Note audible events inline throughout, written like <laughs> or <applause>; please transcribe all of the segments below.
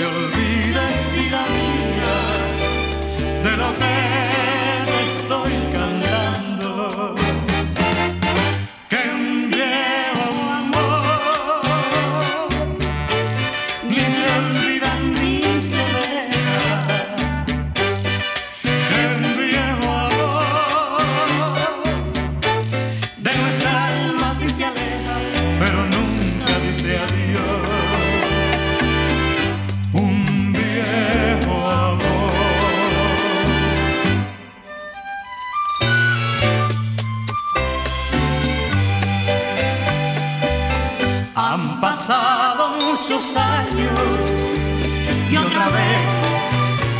No años y otra vez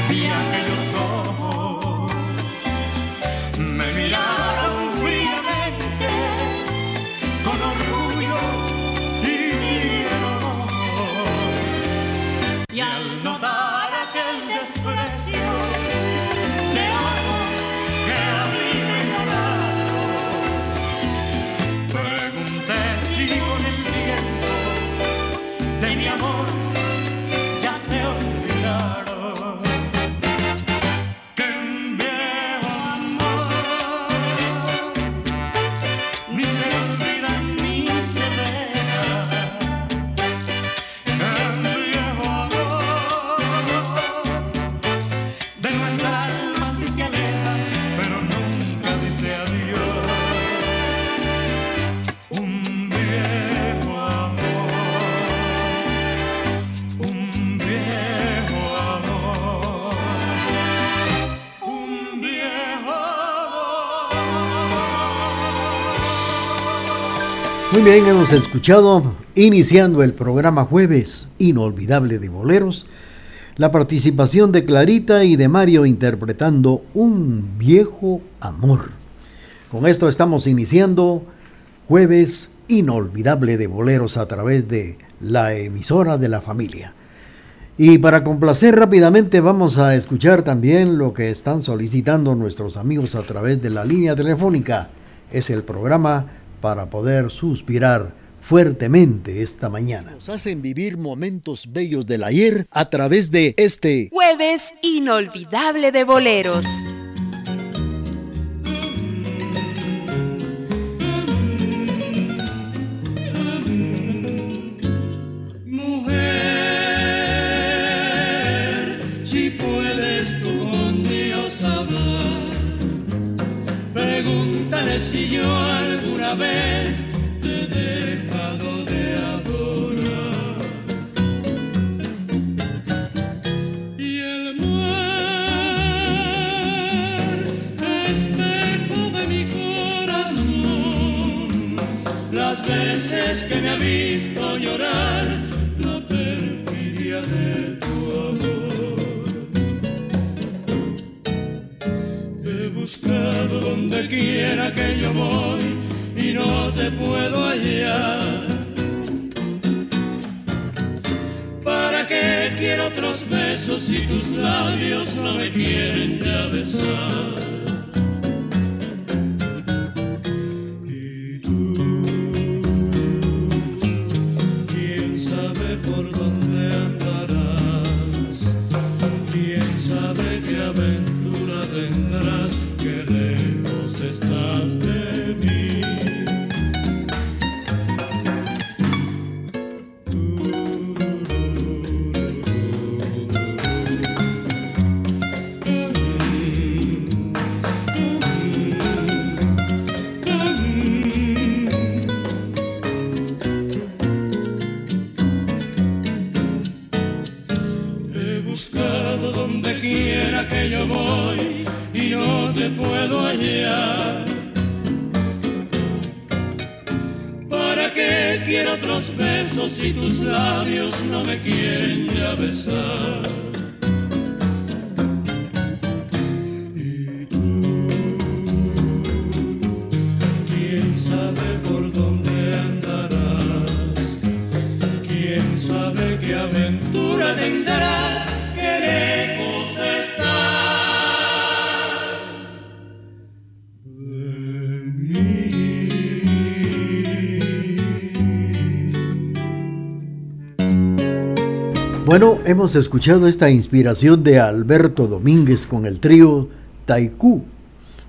vi aquellos ojos. Me miraron fríamente con orgullo y cielo. Y al notar aquel desprecio, Muy bien, hemos escuchado, iniciando el programa Jueves Inolvidable de Boleros, la participación de Clarita y de Mario interpretando Un viejo amor. Con esto estamos iniciando Jueves Inolvidable de Boleros a través de la emisora de la familia. Y para complacer rápidamente vamos a escuchar también lo que están solicitando nuestros amigos a través de la línea telefónica. Es el programa para poder suspirar fuertemente esta mañana. Nos hacen vivir momentos bellos del ayer a través de este jueves inolvidable de boleros. Si yo vez te he dejado de adorar. Y el mar, espejo de mi corazón, las veces que me ha visto llorar, donde quiera que yo voy no te puedo hallar. ¿Para qué quiero otros besos si tus labios no me quieren ya besar? Hemos escuchado esta inspiración de Alberto Domínguez con el trío Taikú.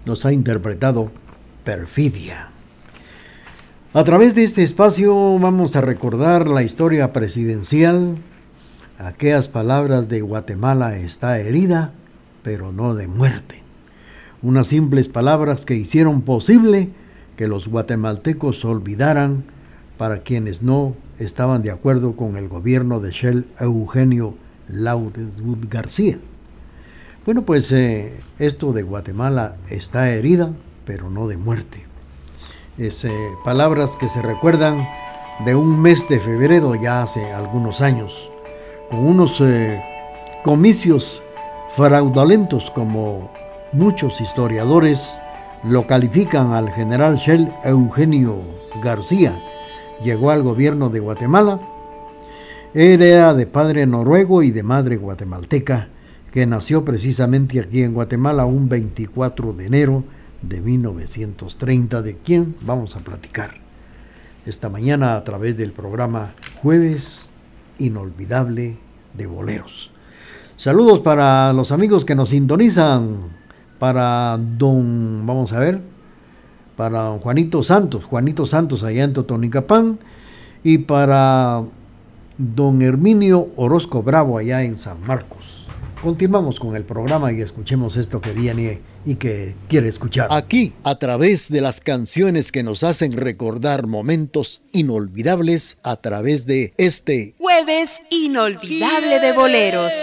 Nos ha interpretado Perfidia. A través de este espacio vamos a recordar la historia presidencial. Aquellas palabras de Guatemala está herida, pero no de muerte. Unas simples palabras que hicieron posible que los guatemaltecos olvidaran para quienes no estaban de acuerdo con el gobierno de Shell Eugenio Laurent García. Bueno, pues eh, esto de Guatemala está herida, pero no de muerte. Es eh, palabras que se recuerdan de un mes de febrero ya hace algunos años, con unos eh, comicios fraudulentos como muchos historiadores lo califican al general Shell Eugenio García, llegó al gobierno de Guatemala. Él era de padre noruego y de madre guatemalteca, que nació precisamente aquí en Guatemala un 24 de enero de 1930, de quien vamos a platicar esta mañana a través del programa Jueves Inolvidable de Boleros. Saludos para los amigos que nos sintonizan, para don, vamos a ver, para Juanito Santos, Juanito Santos allá en Totonicapán, y para don Herminio Orozco Bravo allá en San Marcos. Continuamos con el programa y escuchemos esto que viene y que quiere escuchar. Aquí, a través de las canciones que nos hacen recordar momentos inolvidables, a través de este jueves inolvidable de boleros.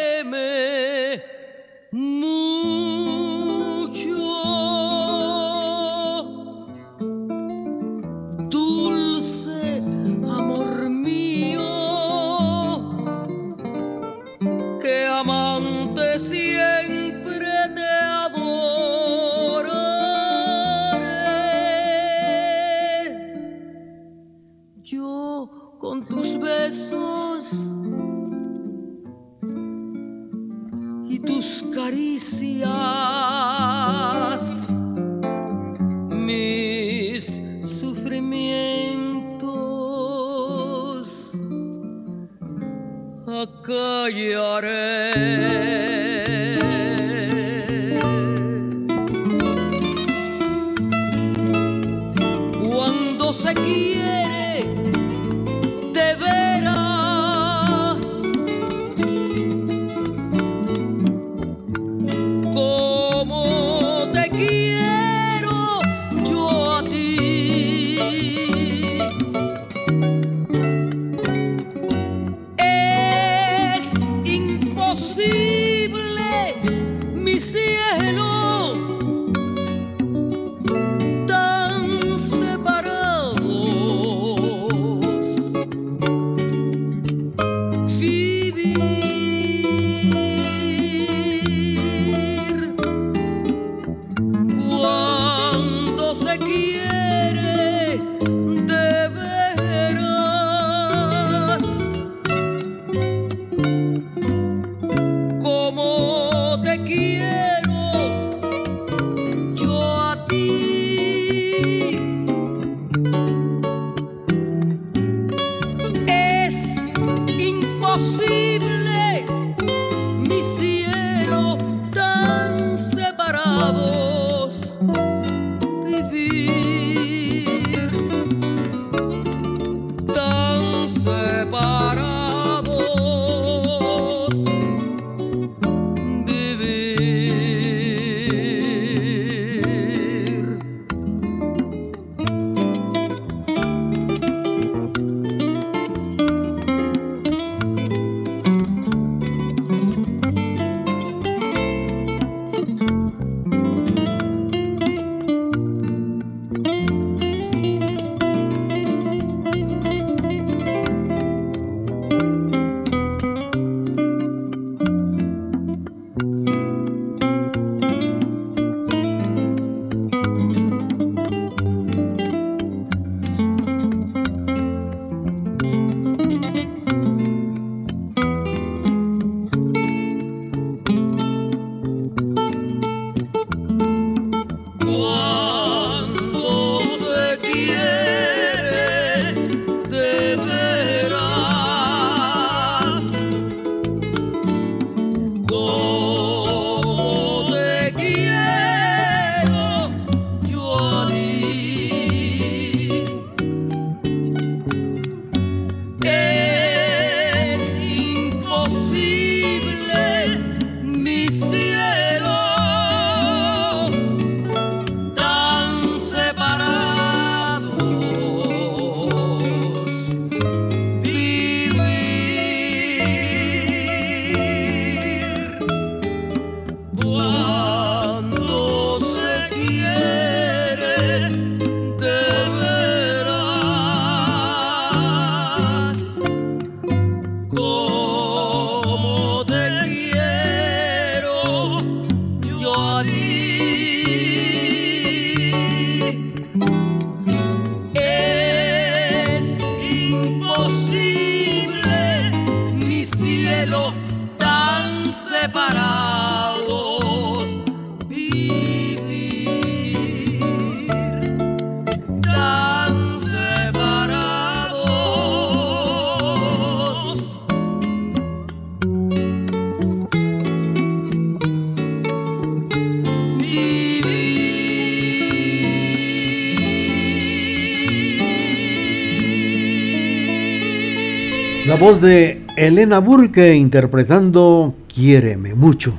Voz de Elena Burke interpretando Quiéreme mucho,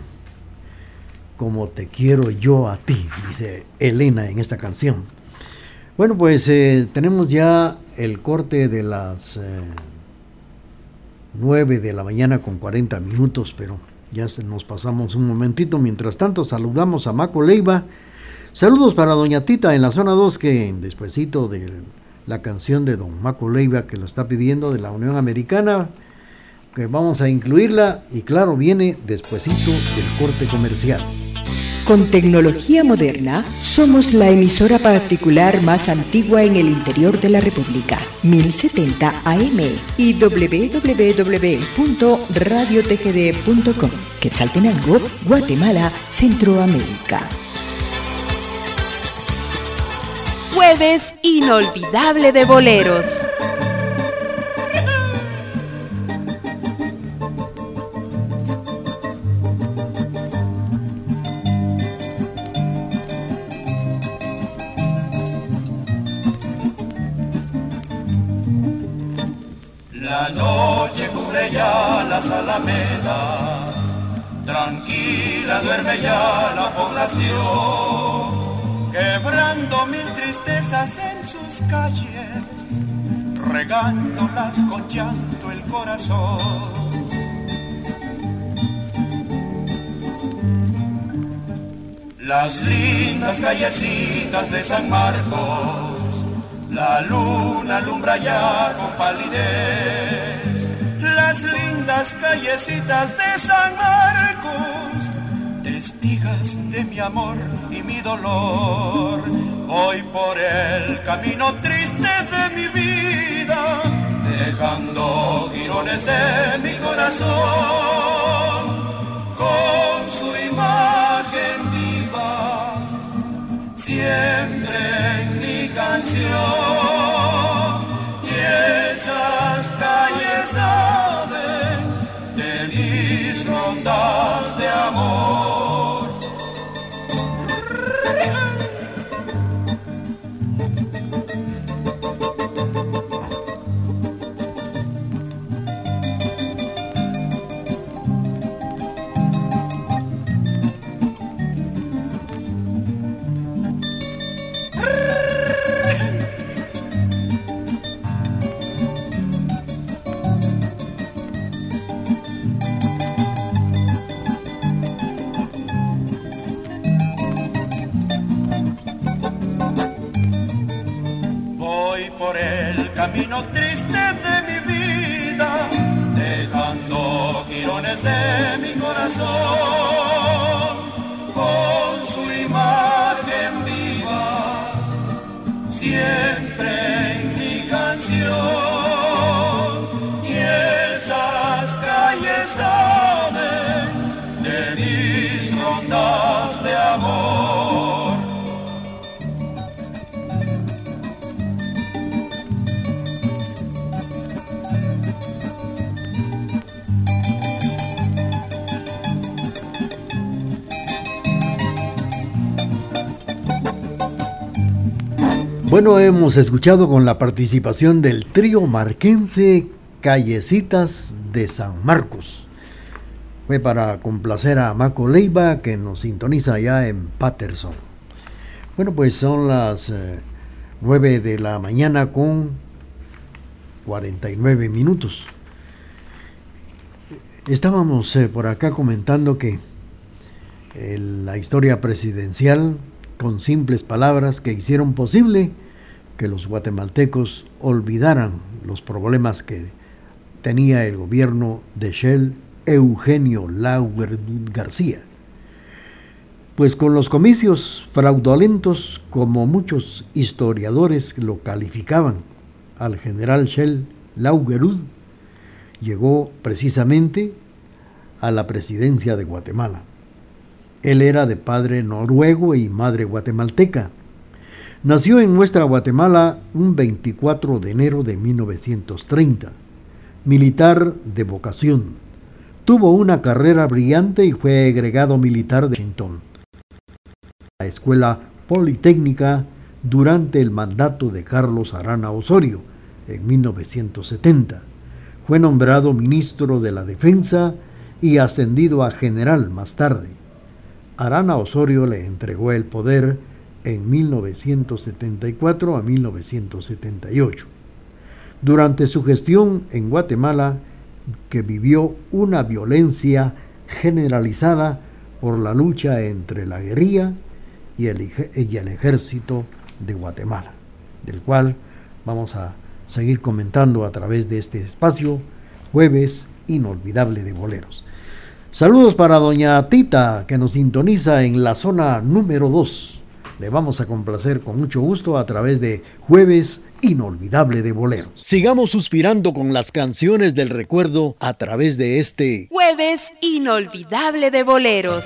como te quiero yo a ti, dice Elena en esta canción. Bueno, pues eh, tenemos ya el corte de las eh, 9 de la mañana con 40 minutos, pero ya se nos pasamos un momentito. Mientras tanto, saludamos a Maco Leiva. Saludos para Doña Tita en la zona 2, que despuesito de la canción de Don Maco Leiva que lo está pidiendo de la Unión Americana, que vamos a incluirla y claro, viene despuesito del corte comercial. Con tecnología moderna, somos la emisora particular más antigua en el interior de la República, 1070 AM y www.radiotgd.com, Quetzaltenango, Guatemala, Centroamérica. Jueves inolvidable de boleros. La noche cubre ya las alamedas, tranquila duerme ya la población, quebrando mis tristezas en sus calles, regándolas con llanto el corazón. Las lindas callecitas de San Marcos, la luna alumbra ya con palidez. Las lindas callecitas de San Marcos, testigas de mi amor y mi dolor. Voy por el camino triste de mi vida, dejando girones en mi corazón. Con su imagen viva, siempre en mi canción. Camino triste de mi vida, dejando girones de mi corazón. Bueno, hemos escuchado con la participación del trío marquense Callecitas de San Marcos. Fue para complacer a Maco Leiva que nos sintoniza allá en Patterson. Bueno, pues son las eh, 9 de la mañana con 49 minutos. Estábamos eh, por acá comentando que eh, la historia presidencial con simples palabras que hicieron posible que los guatemaltecos olvidaran los problemas que tenía el gobierno de Shell Eugenio Lauer García. Pues con los comicios fraudulentos, como muchos historiadores lo calificaban, al general Shell Laugerud llegó precisamente a la presidencia de Guatemala. Él era de padre noruego y madre guatemalteca. Nació en nuestra Guatemala un 24 de enero de 1930. Militar de vocación. Tuvo una carrera brillante y fue agregado militar de Washington. La Escuela Politécnica durante el mandato de Carlos Arana Osorio en 1970. Fue nombrado ministro de la Defensa y ascendido a general más tarde. Arana Osorio le entregó el poder en 1974 a 1978. Durante su gestión en Guatemala, que vivió una violencia generalizada por la lucha entre la guerrilla y el, ejército de Guatemala, del cual vamos a seguir comentando a través de este espacio, jueves inolvidable de boleros. Saludos para doña Tita, que nos sintoniza en la zona número 2. Le vamos a complacer con mucho gusto a través de Jueves Inolvidable de Boleros. Sigamos suspirando con las canciones del recuerdo a través de este Jueves Inolvidable de Boleros.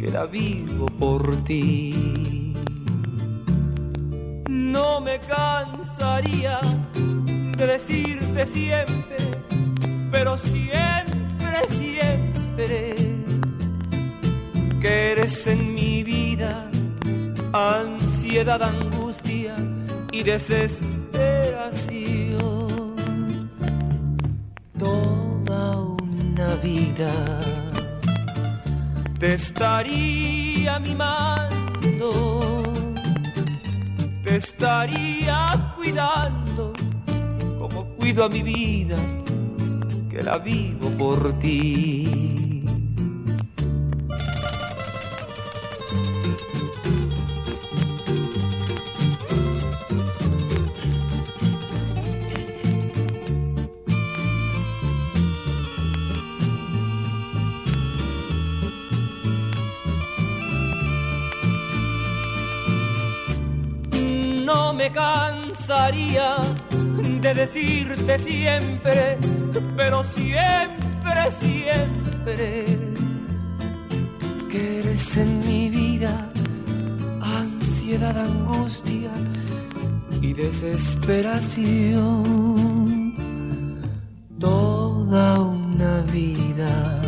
que la vivo por ti. No me cansaría de decirte siempre, pero siempre, siempre, que eres en mi vida ansiedad, angustia y desesperación vida te estaría mimando, te estaría cuidando como cuido a mi vida, que la vivo por ti. De decirte siempre, pero siempre, siempre, que eres en mi vida ansiedad, angustia y desesperación. Toda una vida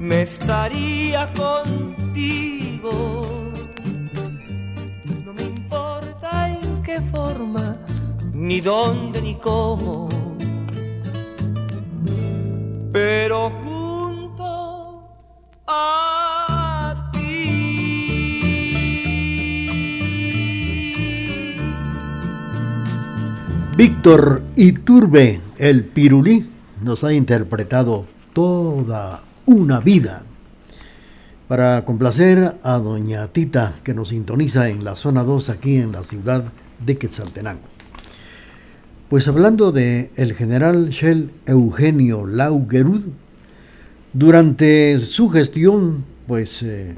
me estaría contigo forma, ni dónde ni cómo. Pero junto a ti. Víctor Iturbe, el pirulí, nos ha interpretado toda una vida para complacer a doña Tita que nos sintoniza en la zona 2 aquí en la ciudad de Quetzaltenango. Pues hablando de el general Shell Eugenio Laugerud, durante su gestión, pues eh,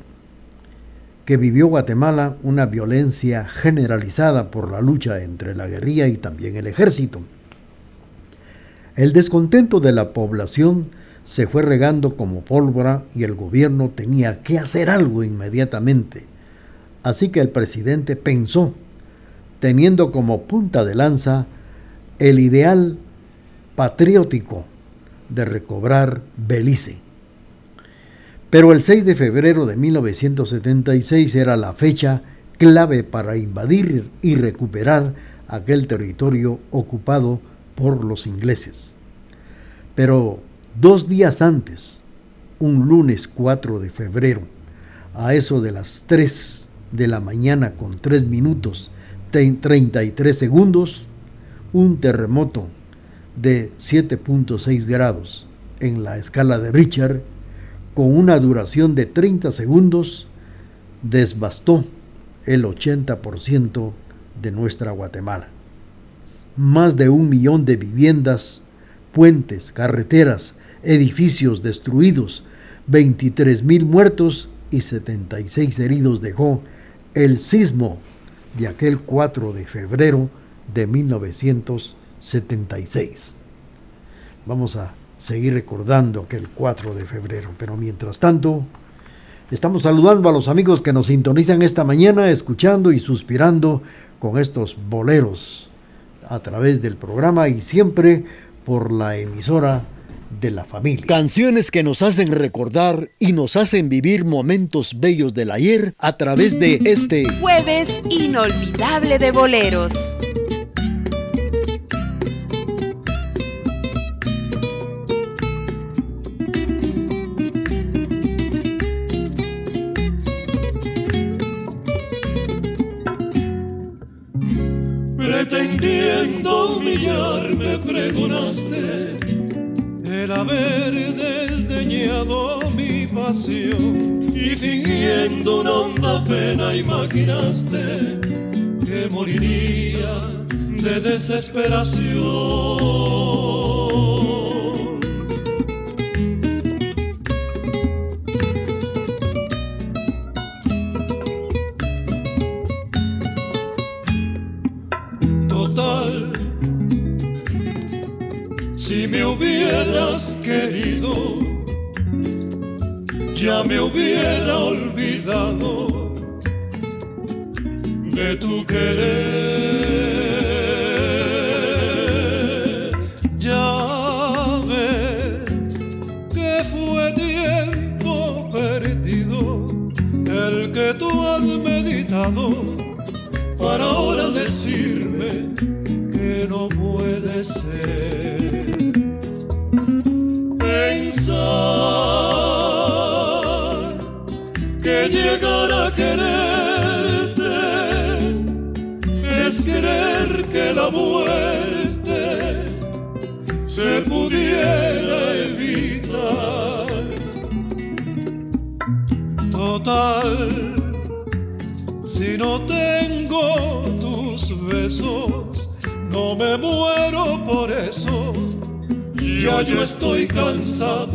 que vivió Guatemala una violencia generalizada por la lucha entre la guerrilla y también el ejército. El descontento de la población se fue regando como pólvora y el gobierno tenía que hacer algo inmediatamente. Así que el presidente pensó teniendo como punta de lanza el ideal patriótico de recobrar Belice. Pero el 6 de febrero de 1976 era la fecha clave para invadir y recuperar aquel territorio ocupado por los ingleses. Pero dos días antes, un lunes 4 de febrero, a eso de las 3 de la mañana con 3 minutos, 33 segundos, un terremoto de 7.6 grados en la escala de Richard con una duración de 30 segundos, desbastó el 80% de nuestra Guatemala. Más de un millón de viviendas, puentes, carreteras, edificios destruidos, 23 mil muertos y 76 heridos dejó el sismo de aquel 4 de febrero de 1976. Vamos a seguir recordando aquel 4 de febrero, pero mientras tanto, estamos saludando a los amigos que nos sintonizan esta mañana, escuchando y suspirando con estos boleros a través del programa y siempre por la emisora de la familia. Canciones que nos hacen recordar y nos hacen vivir momentos bellos del ayer a través de <laughs> este jueves inolvidable de boleros. Pretendiendo humillarme pregonaste el haber desdeñado mi pasión y fingiendo una honda pena imaginaste que moriría de desesperación. Querido, ya me hubiera olvidado de tu querer. Yo estoy cansado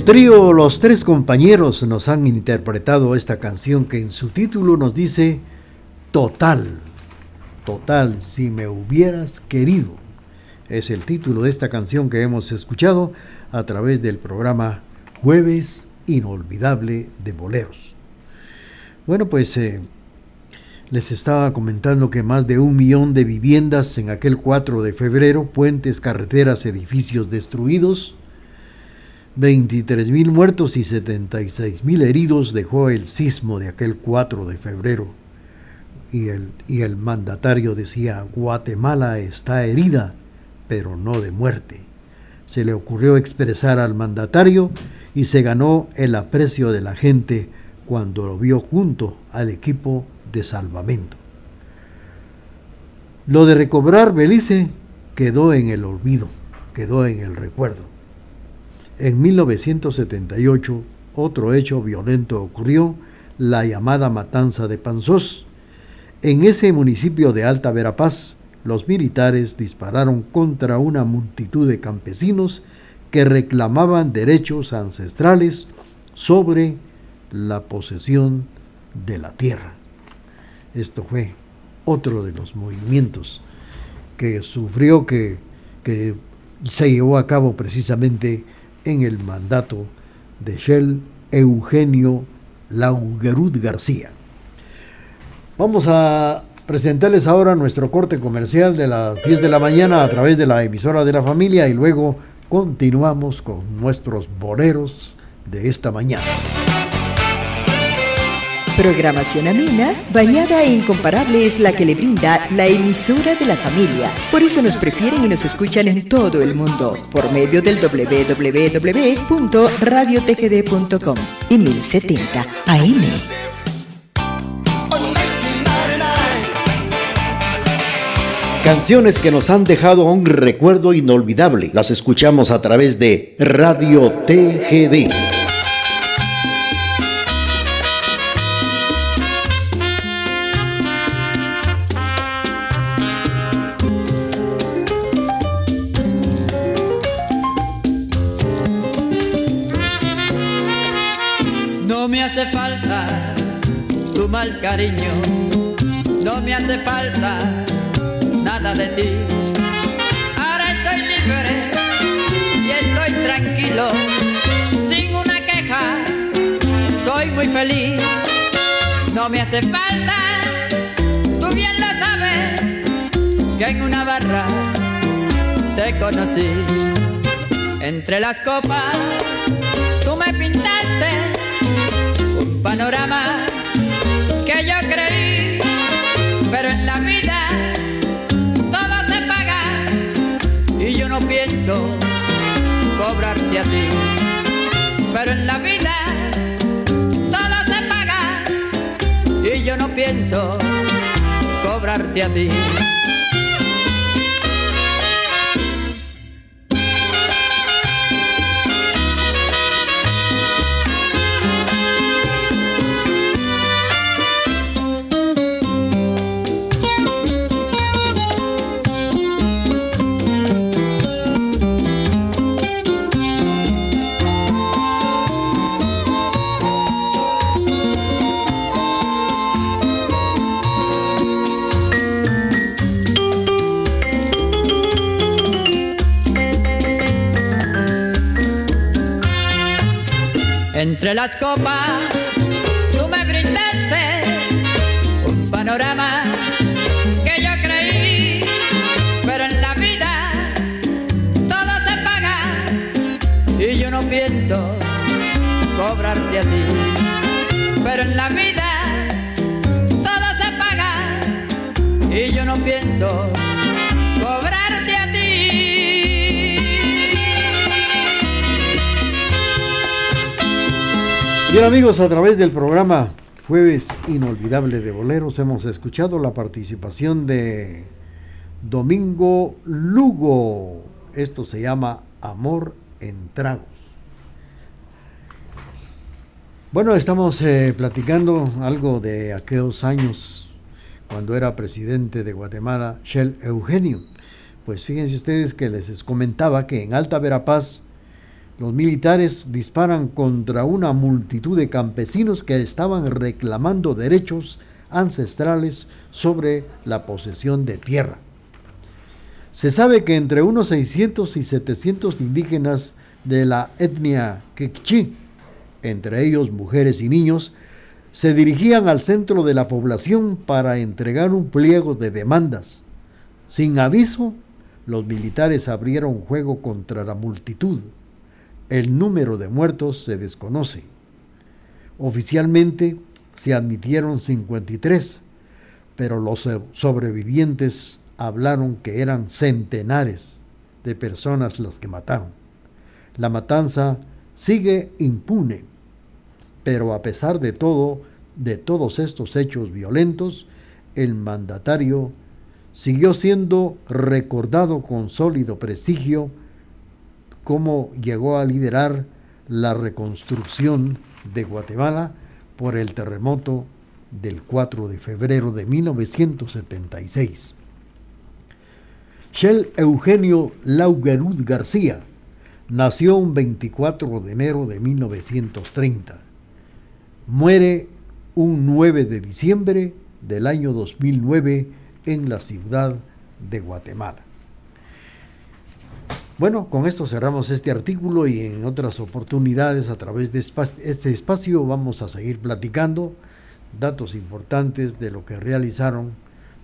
El trío Los Tres Compañeros nos han interpretado esta canción que en su título nos dice Total, total, si me hubieras querido. Es el título de esta canción que hemos escuchado a través del programa Jueves Inolvidable de Boleros. Bueno, pues eh, les estaba comentando que más de un millón de viviendas en aquel 4 de febrero, puentes, carreteras, edificios destruidos, 23 mil muertos y 76 mil heridos dejó el sismo de aquel 4 de febrero. Y el, y el mandatario decía, Guatemala está herida, pero no de muerte. Se le ocurrió expresar al mandatario y se ganó el aprecio de la gente cuando lo vio junto al equipo de salvamento. Lo de recobrar Belice quedó en el olvido, quedó en el recuerdo. En 1978, otro hecho violento ocurrió, la llamada matanza de Panzós. En ese municipio de Alta Verapaz, los militares dispararon contra una multitud de campesinos que reclamaban derechos ancestrales sobre la posesión de la tierra. Esto fue otro de los movimientos que sufrió, que, que se llevó a cabo precisamente en el mandato de Shell Eugenio Laugerud García. Vamos a presentarles ahora nuestro corte comercial de las 10 de la mañana a través de la emisora de la familia y luego continuamos con nuestros boleros de esta mañana. Programación amena, bañada e incomparable es la que le brinda la emisora de la familia. Por eso nos prefieren y nos escuchan en todo el mundo por medio del www.radiotgd.com y 1070 AM. Canciones que nos han dejado un recuerdo inolvidable. Las escuchamos a través de Radio TGD. Cariño, no me hace falta nada de ti. Ahora estoy libre y estoy tranquilo, sin una queja, soy muy feliz. No me hace falta, tú bien lo sabes, que en una barra te conocí. Entre las copas tú me pintaste un panorama que yo creí, pero en la vida todo se paga y yo no pienso cobrarte a ti, pero en la vida todo se paga y yo no pienso cobrarte a ti. Entre las copas tú me brindaste un panorama que yo creí, pero en la vida todo se paga y yo no pienso cobrarte a ti, pero en la vida todo se paga y yo no pienso Bien amigos, a través del programa Jueves Inolvidable de Boleros hemos escuchado la participación de Domingo Lugo. Esto se llama Amor en Tragos. Bueno, estamos eh, platicando algo de aquellos años cuando era presidente de Guatemala, Shell Eugenio. Pues fíjense ustedes que les comentaba que en Alta Verapaz los militares disparan contra una multitud de campesinos que estaban reclamando derechos ancestrales sobre la posesión de tierra. Se sabe que entre unos 600 y 700 indígenas de la etnia Quechí, entre ellos mujeres y niños, se dirigían al centro de la población para entregar un pliego de demandas. Sin aviso, los militares abrieron juego contra la multitud. El número de muertos se desconoce. Oficialmente se admitieron 53, pero los sobrevivientes hablaron que eran centenares de personas las que mataron. La matanza sigue impune, pero a pesar de todo, de todos estos hechos violentos, el mandatario siguió siendo recordado con sólido prestigio cómo llegó a liderar la reconstrucción de Guatemala por el terremoto del 4 de febrero de 1976. Shell Eugenio Laugerud García nació un 24 de enero de 1930. Muere un 9 de diciembre del año 2009 en la ciudad de Guatemala. Bueno, con esto cerramos este artículo y en otras oportunidades a través de este espacio vamos a seguir platicando datos importantes de lo que realizaron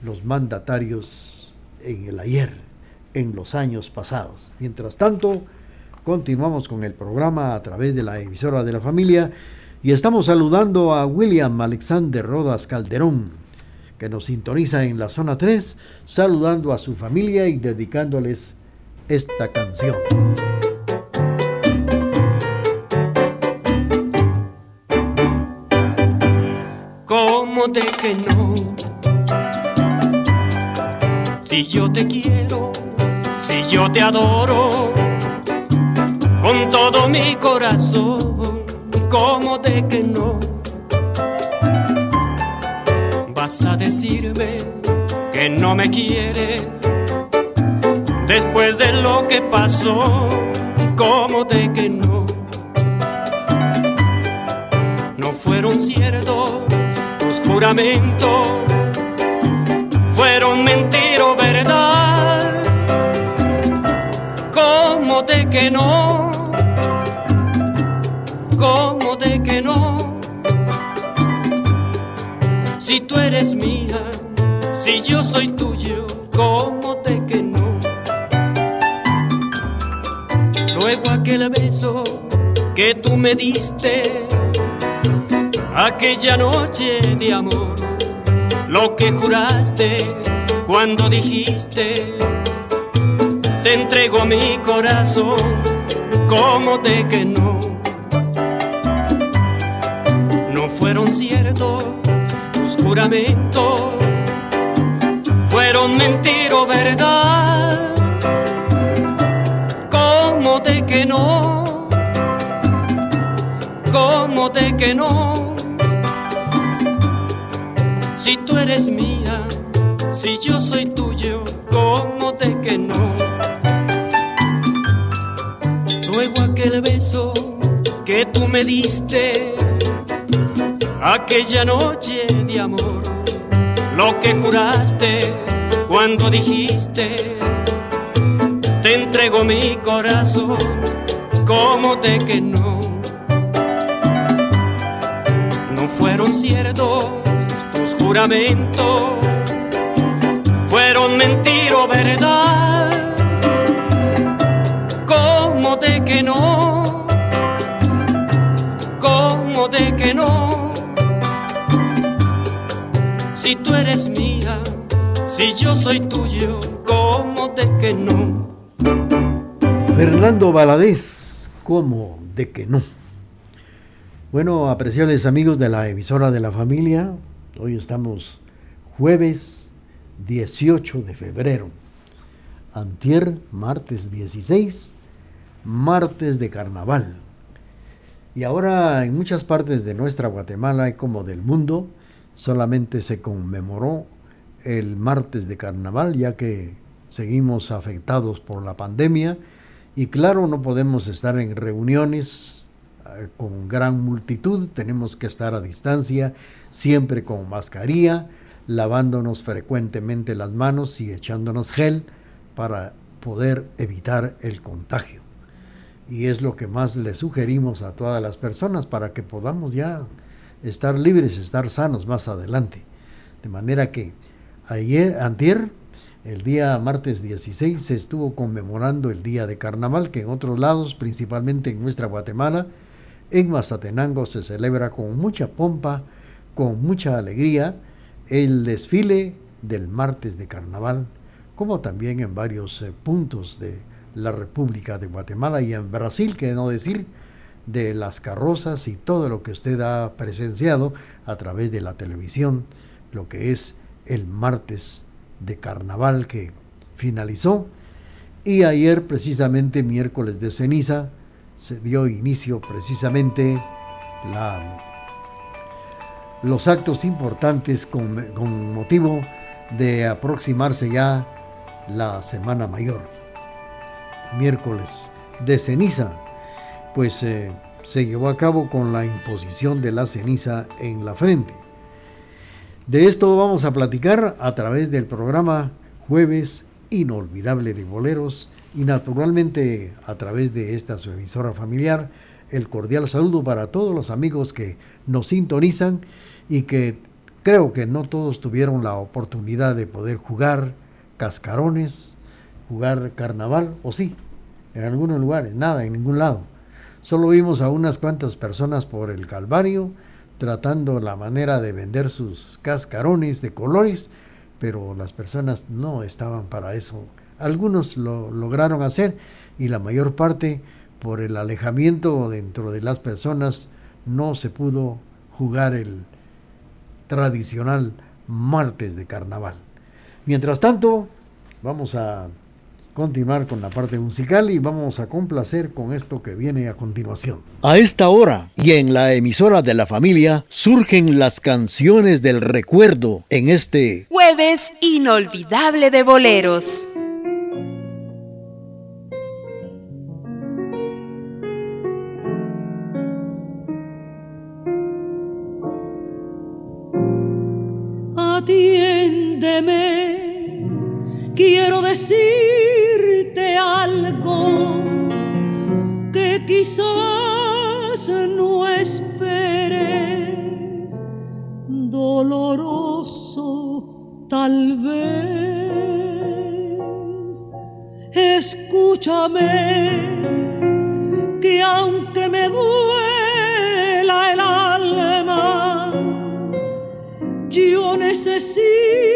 los mandatarios en el ayer, en los años pasados. Mientras tanto, continuamos con el programa a través de la emisora de la familia y estamos saludando a William Alexander Rodas Calderón, que nos sintoniza en la zona 3, saludando a su familia y dedicándoles esta canción. ¿Cómo de que no? Si yo te quiero, si yo te adoro, con todo mi corazón, ¿cómo de que no? Vas a decirme que no me quieres después de lo que pasó, como de que no, no fueron ciertos tus juramentos, fueron mentira o verdad, como de que no, como de que no, si tú eres mía, si yo soy tuyo, como de que no. Aquel beso que tú me diste, aquella noche de amor, lo que juraste cuando dijiste, te entrego mi corazón, como de que no. No fueron ciertos tus juramentos, fueron mentira o verdad que no? ¿Cómo de que no? Si tú eres mía, si yo soy tuyo, ¿cómo de que no? Luego aquel beso que tú me diste, aquella noche de amor, lo que juraste cuando dijiste te entrego mi corazón, como de que no. No fueron ciertos tus juramentos, fueron mentira o verdad, como de que no, como de que no. Si tú eres mía, si yo soy tuyo, como de que no. Fernando Valadez, ¿cómo de que no? Bueno, apreciables amigos de la emisora de la familia, hoy estamos jueves 18 de febrero, antier, martes 16, martes de carnaval. Y ahora en muchas partes de nuestra Guatemala y como del mundo, solamente se conmemoró el martes de carnaval, ya que seguimos afectados por la pandemia y claro, no podemos estar en reuniones eh, con gran multitud, tenemos que estar a distancia, siempre con mascarilla, lavándonos frecuentemente las manos y echándonos gel para poder evitar el contagio. Y es lo que más le sugerimos a todas las personas para que podamos ya estar libres, estar sanos más adelante. De manera que ayer, antier, el día martes 16 se estuvo conmemorando el Día de Carnaval, que en otros lados, principalmente en nuestra Guatemala, en Mazatenango se celebra con mucha pompa, con mucha alegría, el desfile del martes de Carnaval, como también en varios eh, puntos de la República de Guatemala y en Brasil, que no decir, de las carrozas y todo lo que usted ha presenciado a través de la televisión, lo que es el martes de carnaval que finalizó y ayer precisamente miércoles de ceniza se dio inicio precisamente los actos importantes con, con motivo de aproximarse ya la Semana Mayor. Miércoles de ceniza, pues eh, se llevó a cabo con la imposición de la ceniza en la frente. De esto vamos a platicar a través del programa Jueves Inolvidable de Boleros y naturalmente a través de esta su emisora familiar. El cordial saludo para todos los amigos que nos sintonizan y que creo que no todos tuvieron la oportunidad de poder jugar cascarones, jugar carnaval, o sí, en algunos lugares, nada, en ningún lado. Solo vimos a unas cuantas personas por el Calvario tratando la manera de vender sus cascarones de colores, pero las personas no estaban para eso. Algunos lo lograron hacer y la mayor parte por el alejamiento dentro de las personas no se pudo jugar el tradicional martes de carnaval. Mientras tanto, vamos a continuar con la parte musical y vamos a complacer con esto que viene a continuación. A esta hora y en la emisora de la familia surgen las canciones del recuerdo en este jueves inolvidable de boleros. Tal vez. Escúchame que aunque me duela el alma, yo necesito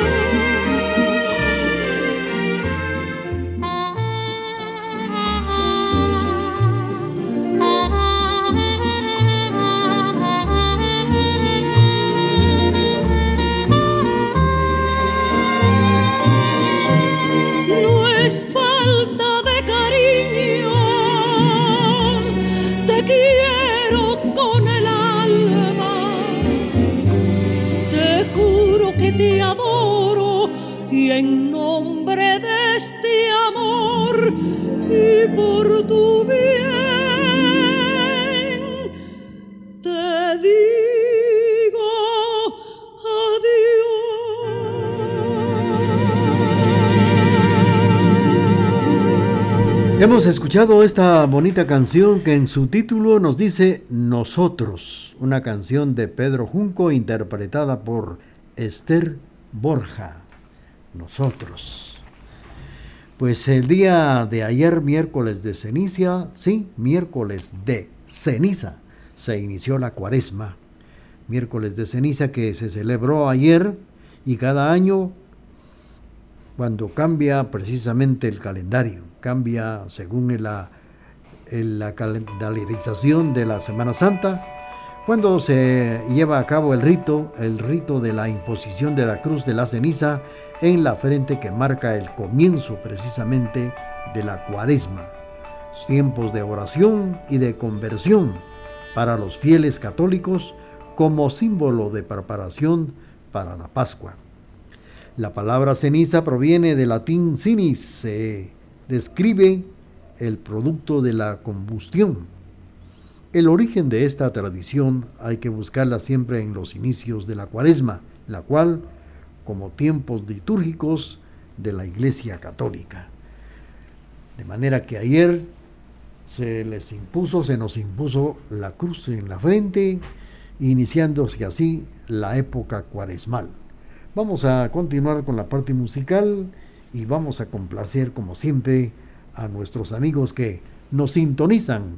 Hemos escuchado esta bonita canción que en su título nos dice Nosotros, una canción de Pedro Junco interpretada por Esther Borja. Nosotros. Pues el día de ayer, miércoles de ceniza, sí, miércoles de ceniza, se inició la cuaresma. Miércoles de ceniza que se celebró ayer y cada año cuando cambia precisamente el calendario cambia según la, calendarización de la Semana Santa, Cuando se lleva a cabo el rito, el rito de la imposición de la cruz de la ceniza en la frente que marca el comienzo precisamente de la cuaresma, tiempos de oración y de conversión para los fieles católicos como símbolo de preparación para la Pascua. La palabra ceniza proviene del latín cinis, se describe el producto de la combustión. El origen de esta tradición hay que buscarla siempre en los inicios de la cuaresma, la cual como tiempos litúrgicos de la Iglesia Católica. De manera que ayer se les impuso, se nos impuso la cruz en la frente, iniciándose así la época cuaresmal. Vamos a continuar con la parte musical y vamos a complacer como siempre a nuestros amigos que nos sintonizan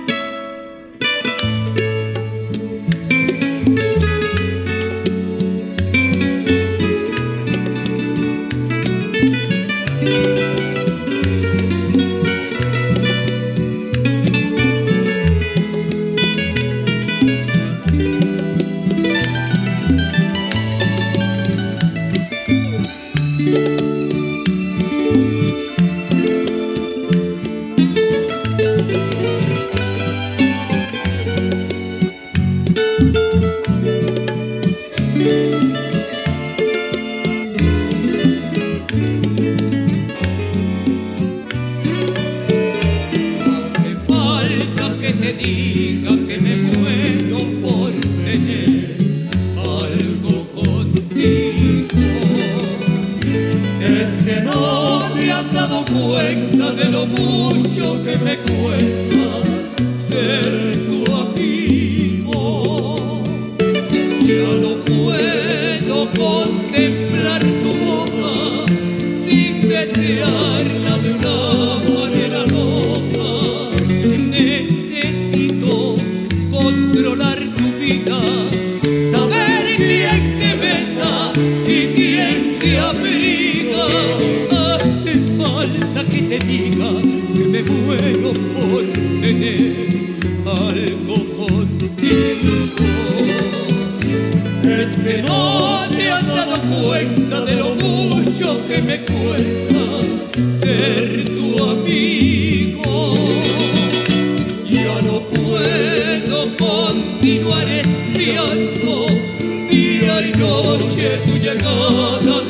me cuesta ser tu amigo. Ya no puedo continuar espiando día y noche tu llegada.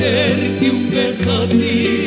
ser que un beso a ti.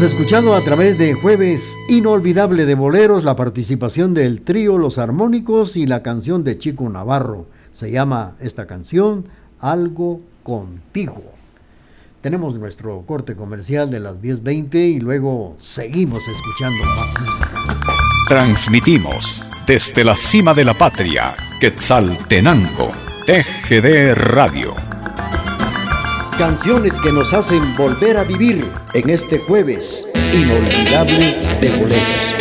Escuchado a través de Jueves Inolvidable de Boleros la participación del trío Los Armónicos y la canción de Chico Navarro. Se llama esta canción Algo Contigo. Tenemos nuestro corte comercial de las 10.20 y luego seguimos escuchando más música. Transmitimos desde la cima de la patria, Quetzaltenango, TGD Radio canciones que nos hacen volver a vivir en este jueves inolvidable de boleros.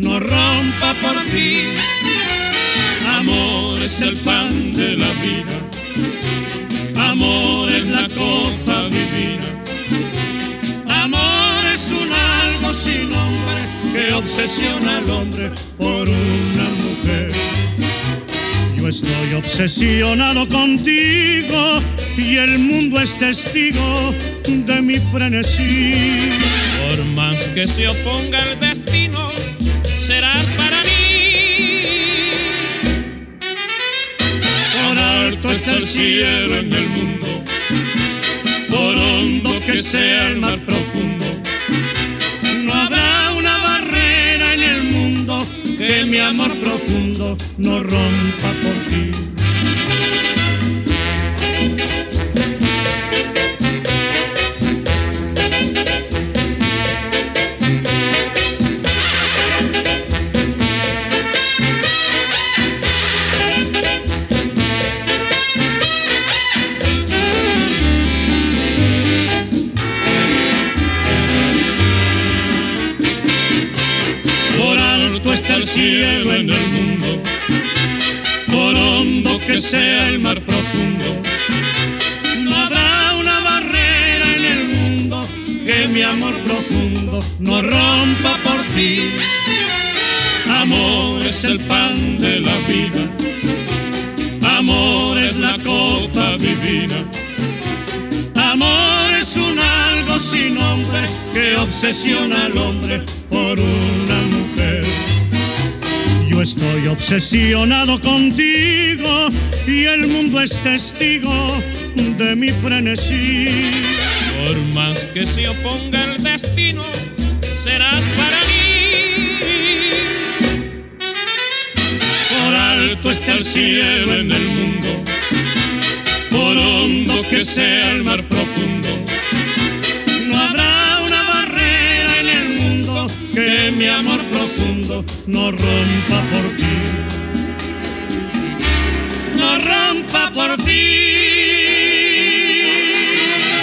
No rompa por ti. Amor es el pan de la vida, amor es la copa divina. Amor es un algo sin nombre que obsesiona al hombre por una mujer estoy obsesionado contigo y el mundo es testigo de mi frenesí. Por más que se oponga el destino, serás para mí. Por alto está el cielo en el mundo, por hondo que sea el mar profundo. No habrá una barrera en el mundo que mi amor profundo no rompa por ti. Obsesionado contigo y el mundo es testigo de mi frenesí. Por más que se oponga el destino, serás para mí. Por alto está el cielo en el mundo, por hondo que sea el mar profundo. No habrá una barrera en el mundo que mi amor profundo no rompa por ti.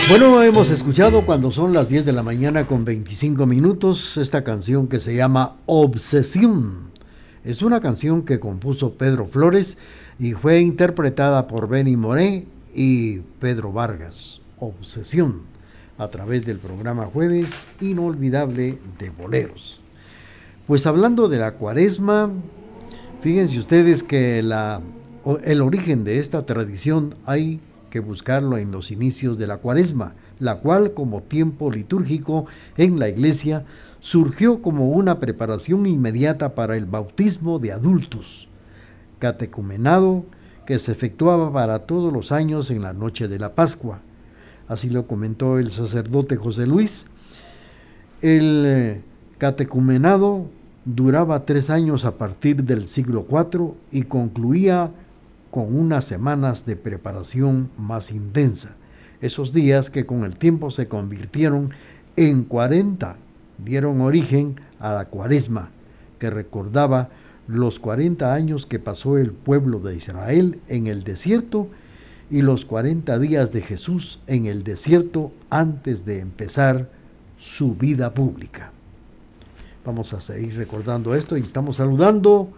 Bueno, hemos escuchado cuando son las 10 de la mañana con 25 minutos esta canción que se llama Obsesión. Es una canción que compuso Pedro Flores y fue interpretada por Benny Moré y Pedro Vargas. Obsesión, a través del programa Jueves Inolvidable de Boleros. Pues hablando de la cuaresma, fíjense ustedes que la, el origen de esta tradición hay que buscarlo en los inicios de la cuaresma, la cual como tiempo litúrgico en la iglesia surgió como una preparación inmediata para el bautismo de adultos, catecumenado que se efectuaba para todos los años en la noche de la Pascua. Así lo comentó el sacerdote José Luis. El eh, catecumenado duraba tres años a partir del siglo IV y concluía con unas semanas de preparación más intensa. Esos días que con el tiempo se convirtieron en 40 dieron origen a la cuaresma, que recordaba los 40 años que pasó el pueblo de Israel en el desierto y los 40 días de Jesús en el desierto antes de empezar su vida pública. Vamos a seguir recordando esto y estamos saludando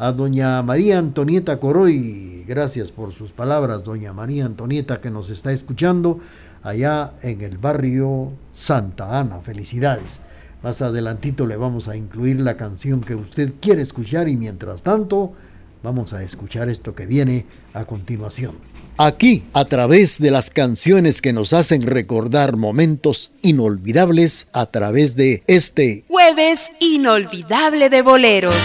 a doña María Antonieta Coroy. Gracias por sus palabras, doña María Antonieta, que nos está escuchando allá en el barrio Santa Ana. Felicidades. Más adelantito le vamos a incluir la canción que usted quiere escuchar y mientras tanto vamos a escuchar esto que viene a continuación. Aquí, a través de las canciones que nos hacen recordar momentos inolvidables, a través de este jueves inolvidable de boleros.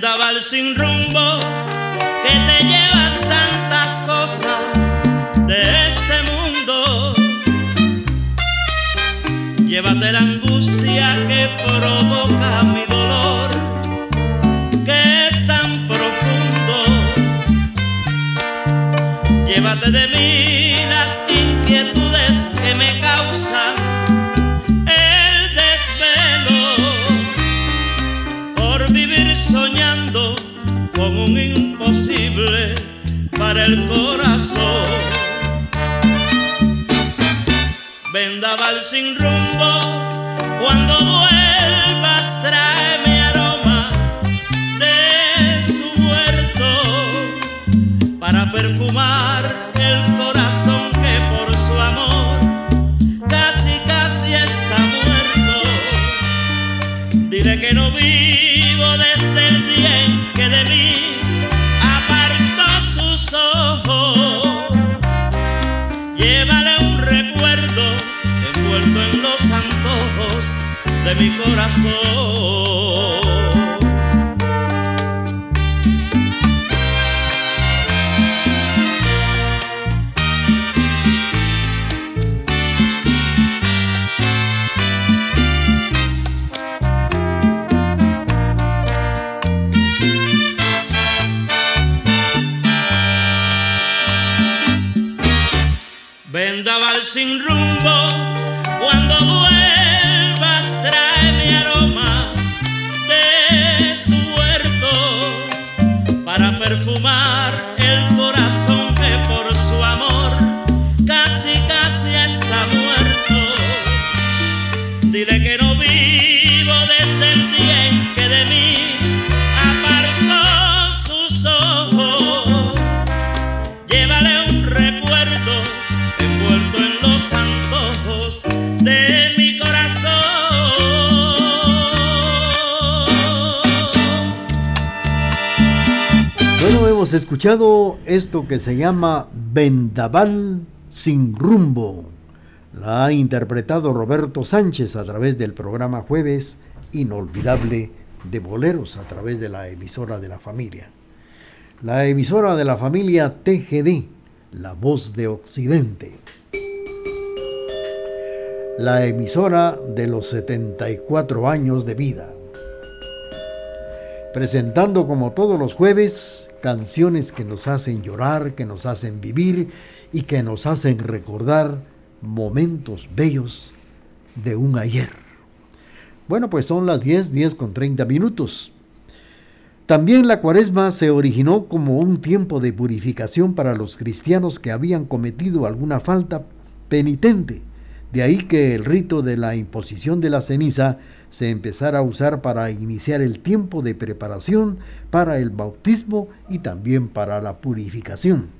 Vendaval sin rumbo, que te llevas tantas cosas de este mundo. Llévate la angustia que provoca mi dolor, que es tan profundo. Llévate de mí las inquietudes que me causan el corazón. Vendaval sin rumbo, mi corazón. Escuchado esto que se llama Vendaval sin rumbo. La ha interpretado Roberto Sánchez a través del programa Jueves Inolvidable de Boleros a través de la emisora de la familia. La emisora de la familia TGD, la voz de Occidente la emisora de los 74 años de vida. Presentando como todos los jueves canciones que nos hacen llorar, que nos hacen vivir y que nos hacen recordar momentos bellos de un ayer. Bueno, pues son las 10, 10 con 30 minutos. También la cuaresma se originó como un tiempo de purificación para los cristianos que habían cometido alguna falta penitente de ahí que el rito de la imposición de la ceniza se empezara a usar para iniciar el tiempo de preparación para el bautismo y también para la purificación.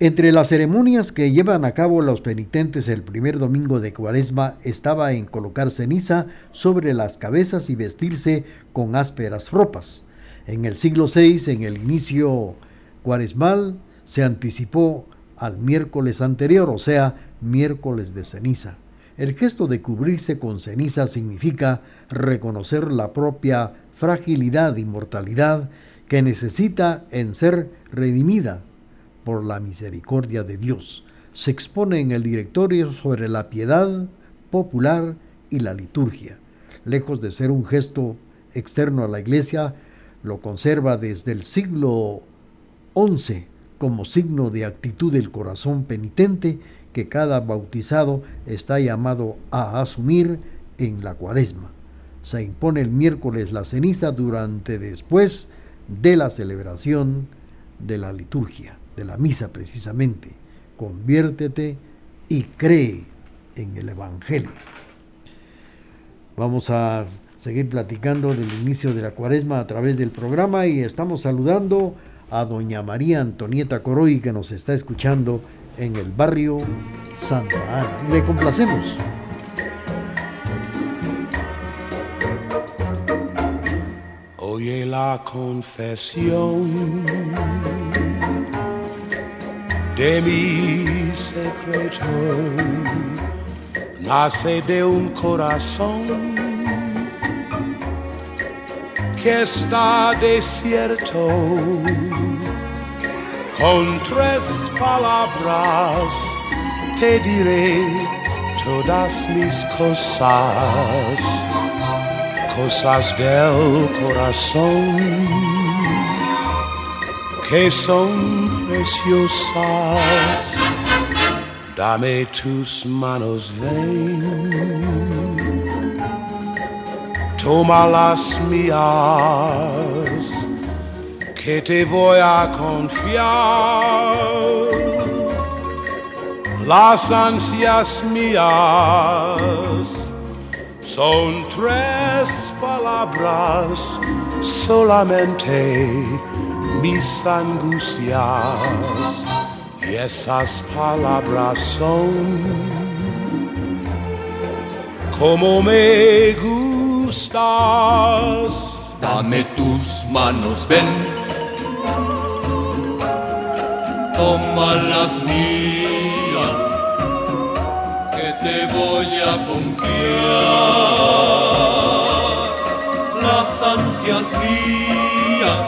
Entre las ceremonias que llevan a cabo los penitentes el primer domingo de Cuaresma estaba en colocar ceniza sobre las cabezas y vestirse con ásperas ropas. En el siglo VI, en el inicio cuaresmal, se anticipó al miércoles anterior, o sea, miércoles de ceniza. El gesto de cubrirse con ceniza significa reconocer la propia fragilidad y mortalidad que necesita en ser redimida por la misericordia de Dios. Se expone en el directorio sobre la piedad popular y la liturgia. Lejos de ser un gesto externo a la iglesia, lo conserva desde el siglo XI como signo de actitud del corazón penitente que cada bautizado está llamado a asumir en la cuaresma. Se impone el miércoles la ceniza durante después de la celebración de la liturgia, de la misa precisamente. Conviértete y cree en el Evangelio. Vamos a seguir platicando del inicio de la cuaresma a través del programa y estamos saludando a doña María Antonieta Coroy que nos está escuchando en el barrio Santa Ana. Le complacemos. Oye la confesión de mi secreto, nace de un corazón que está desierto. Con tres palabras te diré todas mis cosas, cosas del corazón que son preciosas. Dame tus manos, ven toma las mías, que te voy a confiar. Las ansias mías son tres palabras solamente mis angustias y esas palabras son como me gustan Dame tus manos, ven. Toma las mías, que te voy a confiar. Las ansias mías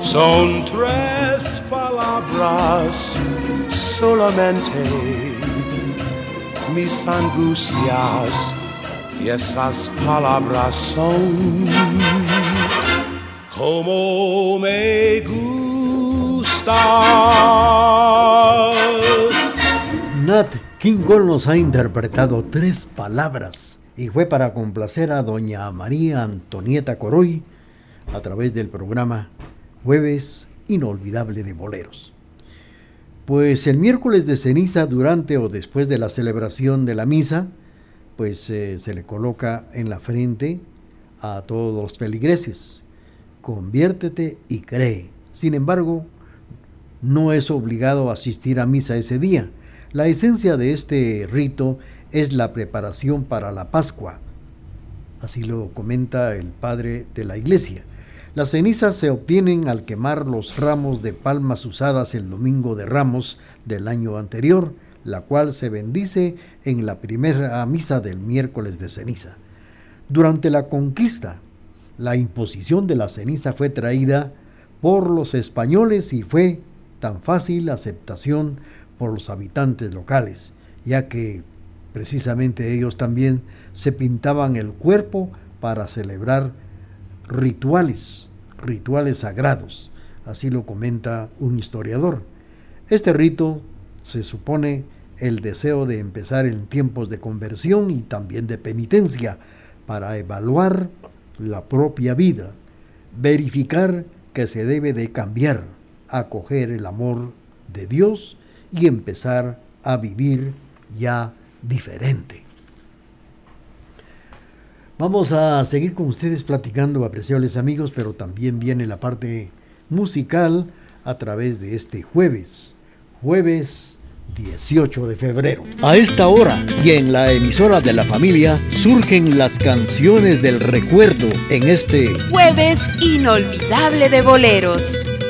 son tres palabras solamente mis angustias y esas palabras son como me Nat King Cole nos ha interpretado tres palabras y fue para complacer a doña María Antonieta Coroy a través del programa Jueves Inolvidable de Boleros. Pues el miércoles de ceniza durante o después de la celebración de la misa, pues eh, se le coloca en la frente a todos los feligreses. Conviértete y cree. Sin embargo, no es obligado a asistir a misa ese día. La esencia de este rito es la preparación para la Pascua. Así lo comenta el padre de la iglesia. Las cenizas se obtienen al quemar los ramos de palmas usadas el domingo de ramos del año anterior la cual se bendice en la primera misa del miércoles de ceniza. Durante la conquista, la imposición de la ceniza fue traída por los españoles y fue tan fácil aceptación por los habitantes locales, ya que precisamente ellos también se pintaban el cuerpo para celebrar rituales, rituales sagrados, así lo comenta un historiador. Este rito se supone el deseo de empezar en tiempos de conversión y también de penitencia para evaluar la propia vida, verificar que se debe de cambiar, acoger el amor de Dios y empezar a vivir ya diferente. Vamos a seguir con ustedes platicando, apreciables amigos, pero también viene la parte musical a través de este jueves, jueves 18 de febrero. A esta hora y en la emisora de la familia surgen las canciones del recuerdo en este jueves inolvidable de boleros.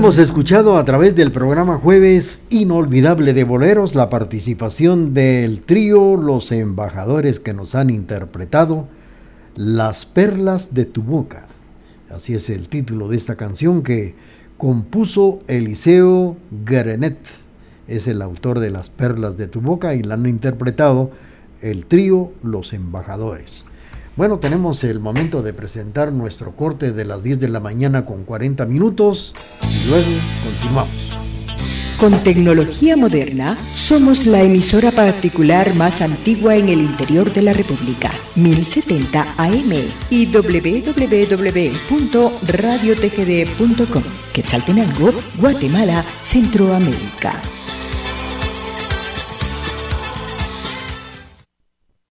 Hemos escuchado a través del programa Jueves Inolvidable de Boleros la participación del trío Los Embajadores que nos han interpretado Las Perlas de tu Boca. Así es el título de esta canción que compuso Eliseo Grenet. Es el autor de Las Perlas de tu Boca y la han interpretado el trío Los Embajadores. Bueno, tenemos el momento de presentar nuestro corte de las 10 de la mañana con 40 minutos y luego continuamos. Con tecnología moderna, somos la emisora particular más antigua en el interior de la República, 1070 AM y www.radiotgd.com, Quetzaltenango, Guatemala, Centroamérica.